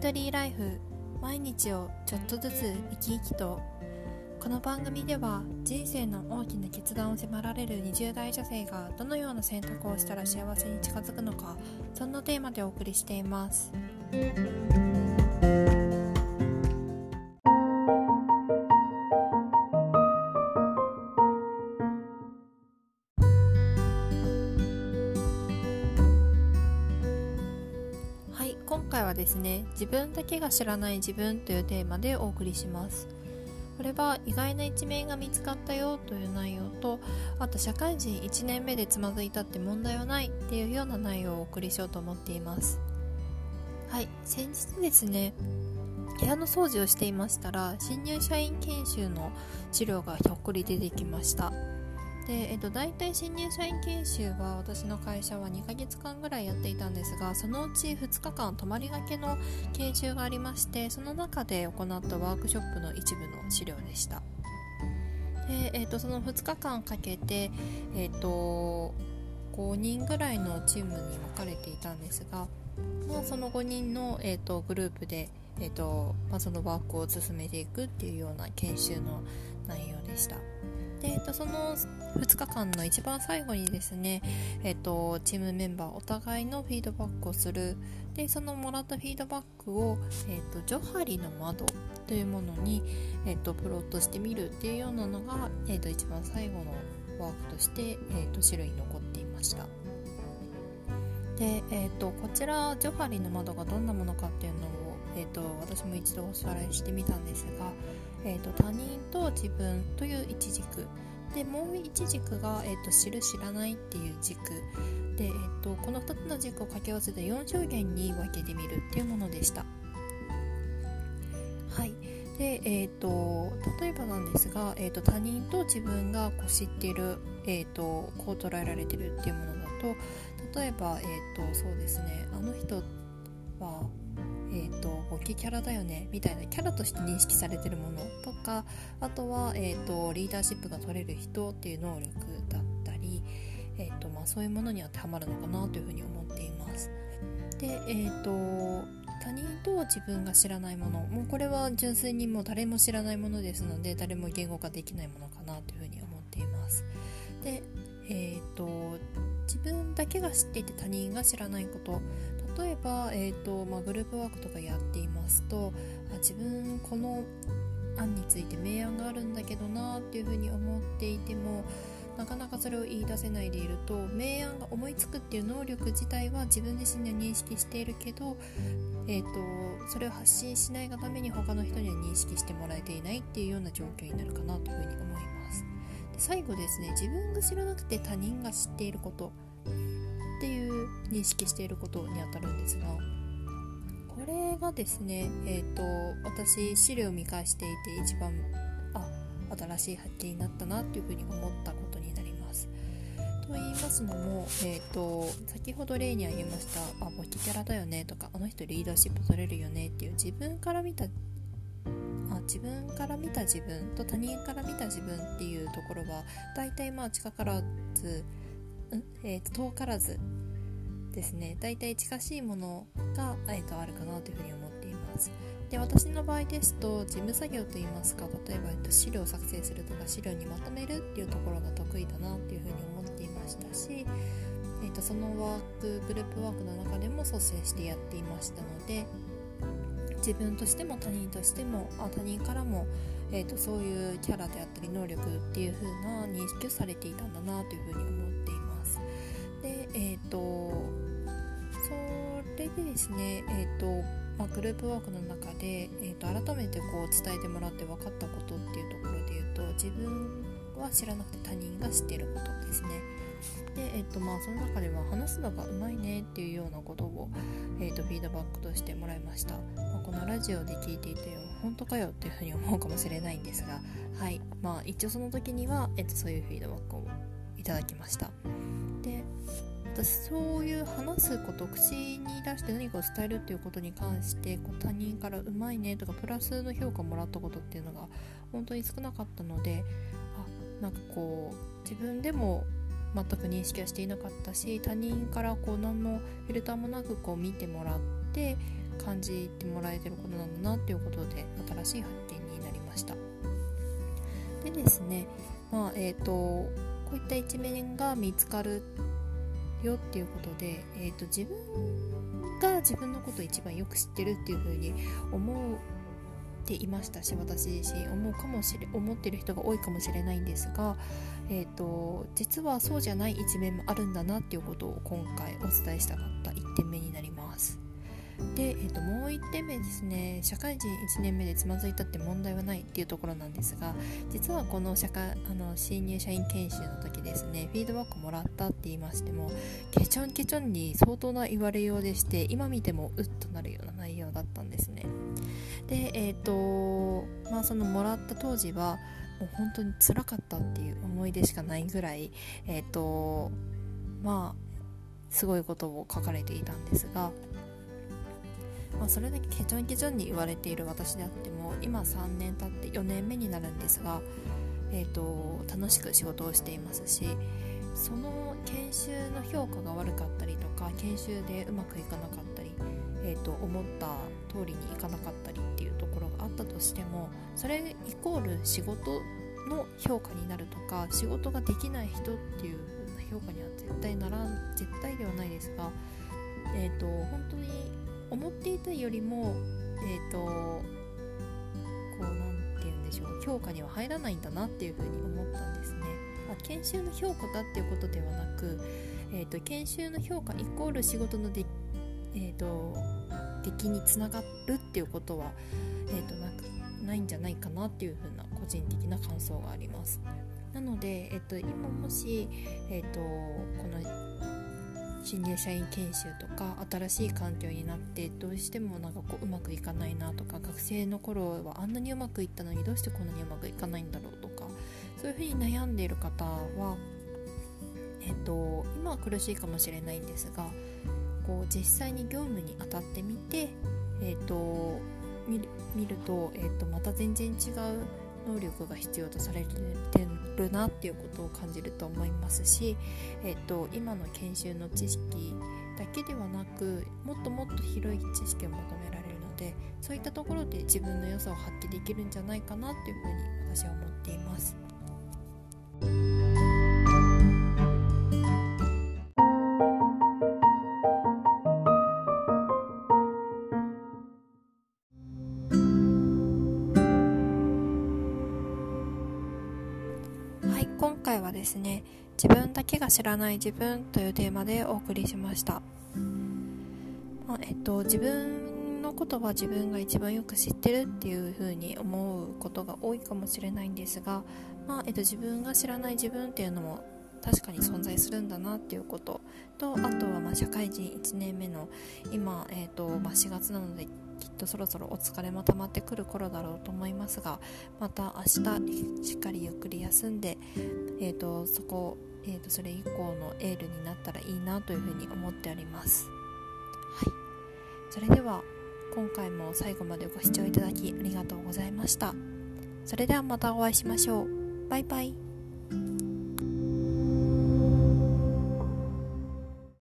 トリーライフ毎日をちょっとずつ生き生きと。この番組では人生の大きな決断を迫られる20代女性がどのような選択をしたら幸せに近づくのかそんなテーマでお送りしています。今回はですね自分だけが知らない自分というテーマでお送りします。これは意外な一面が見つかったよという内容とあと社会人1年目でつまずいたって問題はないっていうような内容をお送りしようと思っています。はい先日ですね部屋の掃除をしていましたら新入社員研修の資料がひょっこり出てきました。で、えっと、大体新入社員研修は私の会社は2ヶ月間ぐらいやっていたんですがそのうち2日間泊まりがけの研修がありましてその中で行ったワークショップの一部の資料でした。で、えっと、その2日間かけて、えっと、5人ぐらいのチームに分かれていたんですが、まあ、その5人の、えっと、グループで、えっとまあ、そのワークを進めていくっていうような研修の内容でした。で、えっと、その2日間の一番最後にですね、えっと、チームメンバーお互いのフィードバックをする。でそのもらったフィードバックを、えっと、ジョハリの窓というものに、えっと、プロットしてみるっていうようなのが、えっと、一番最後のワークとして、えっと、資料に残っていました。で、えっと、こちらジョハリの窓がどんなものかっていうのを、えっと、私も一度おさらいしてみたんですが、えっと、他人と自分という一軸。でもう一軸が、えーと、知る知らないっていう軸。で、えーと、この2つの軸を掛け合わせて4象限に分けてみるっていうものでした。はい。で、えーと、例えばなんですが、えー、と他人と自分がこう知っている、えー、とこう捉えられてるっていうものだと例えば、えー、とそうですね。あの人はえーと、ボケキャラだよねみたいなキャラとして認識されてるものとかあとは、えーと、リーダーシップが取れる人っていう能力だったり、えーとまあ、そういうものに当てはまるのかなというふうに思っています。で、えー、と他人と自分が知らないものもうこれは純粋にもう誰も知らないものですので誰も言語化できないものかなというふうに思っています。で、えー、と自分だけが知っていて他人が知らないこと例えば、えーとまあ、グループワークとかやっていますとあ自分この案について明暗があるんだけどなっていうふうに思っていてもなかなかそれを言い出せないでいると明暗が思いつくっていう能力自体は自分自身で認識しているけど、えーと、それを発信しないがために他の人には認識してもらえていないっていうような状況になるかなというふうに思います。で最後ですね自分が知らなくて他人が知っていること。認識していることにあたるんですがこれがですねえっ、ー、と私資料を見返していて一番あ新しい発見になったなっていうふうに思ったことになります。と言いますのも、えーと、先ほど例に挙げました「あボケキャラだよね」とか「あの人リーダーシップ取れるよね」っていう自分から見たあ自分から見た自分と他人から見た自分っていうところは大体まあ近からずんえーと、遠からずですね。大体近しいものが、えーと、あるかなというふうに思っています。で私の場合ですと事務作業といいますか例えば、えーと、資料を作成するとか資料にまとめるっていうところが得意だなっていうふうに思っていましたし、えー、とそのワークグループワークの中でも率先してやっていましたので自分としても他人としてもあ他人からも、えーと、そういうキャラであったり能力っていう風な認識をされていたんだなというふうに思っています。でえっ、ー、とでですねえ、ー、とまあ、グループワークの中で、えーと、改めてこう伝えてもらって分かったことっていうところで言うと自分は知らなくて他人が知っていることですね。で、えっとまあ、その中では話すのがうまいねっていうようなことを、えっと、フィードバックとしてもらいました、まあ、このラジオで聞いていて本当かよっていうふうに思うかもしれないんですがはい。まあ一応その時には、えっと、そういうフィードバックをいただきました。私そういう話すこと口に出して何かを伝えるっていうことに関してこう他人からうまいねとかプラスの評価をもらったことっていうのが本当に少なかったのであなんかこう自分でも全く認識はしていなかったし他人からこう何のフィルターもなくこう見てもらって感じてもらえてることなんだなっていうことで新しい発見になりました。でですねまあえっ、ー、とこういった一面が見つかるよっていうことで、えーと、自分が自分のことを一番よく知ってるっていうふうに思っていましたし私自身思うかもしれ思ってる人が多いかもしれないんですが、えーと、実はそうじゃない一面もあるんだなっていうことを今回お伝えしたかった1点目になります。で、えー、ともう1点目ですね社会人1年目でつまずいたって問題はないっていうところなんですが実はこの社会あの新入社員研修の時ですねフィードバックもらったって言いましてもケチョンケチョンに相当な言われようでして今見てもうっとなるような内容だったんですね。でえっ、ー、とまあそのもらった当時はもう本当につらかったっていう思い出しかないぐらいえっ、ー、とまあすごいことを書かれていたんですがまあ、それだけケチョンケチョンに言われている私であっても今3年経って4年目になるんですが、えーと、楽しく仕事をしていますしその研修の評価が悪かったりとか研修でうまくいかなかったり、えーと、思った通りにいかなかったりっていうところがあったとしてもそれイコール仕事の評価になるとか仕事ができない人っていう評価には絶対ならん絶対ではないですが、えーと本当に思っていたよりもえっ、ー、とこう何て言うんでしょう評価には入らないんだなっていうふうに思ったんですね。あ研修の評価だっていうことではなく、えーと、研修の評価イコール仕事ので、えーと、出来につながるっていうことは、えーと、なくないんじゃないかなっていうふうな個人的な感想があります。なので、えっと、今もし、えっと、この新入社員研修とか新しい環境になってどうしてもなんかこううまくいかないなとか学生の頃はあんなにうまくいったのにどうしてこんなにうまくいかないんだろうとかそういうふうに悩んでいる方は、えっと、今は苦しいかもしれないんですがこう実際に業務に当たってみて、えっと、見る見ると、えっと、また全然違う能力が必要とされてるなっていうことを感じると思いますし、えっと、今の研修の知識だけではなくもっともっと広い知識を求められるのでそういったところで自分の良さを発揮できるんじゃないかなっていうふうに私は思っています。回はですね自分だけが知らない自分というテーマでお送りしました、まあ、えっと自分のことは自分が一番よく知ってるっていう風に思うことが多いかもしれないんですが、まあえっと、自分が知らない自分っていうのも確かに存在するんだなっていうこととあとはま社会人1年目の今、えーとまあ、4月なのできっとそろそろお疲れも溜まってくる頃だろうと思いますがまた明日しっかりゆっくり休んで、えーと、そこ、えーと、それ以降のエールになったらいいなというふうに思っております。はい、それでは今回も最後までご視聴いただきありがとうございました。それではまたお会いしましょう。バイバイ。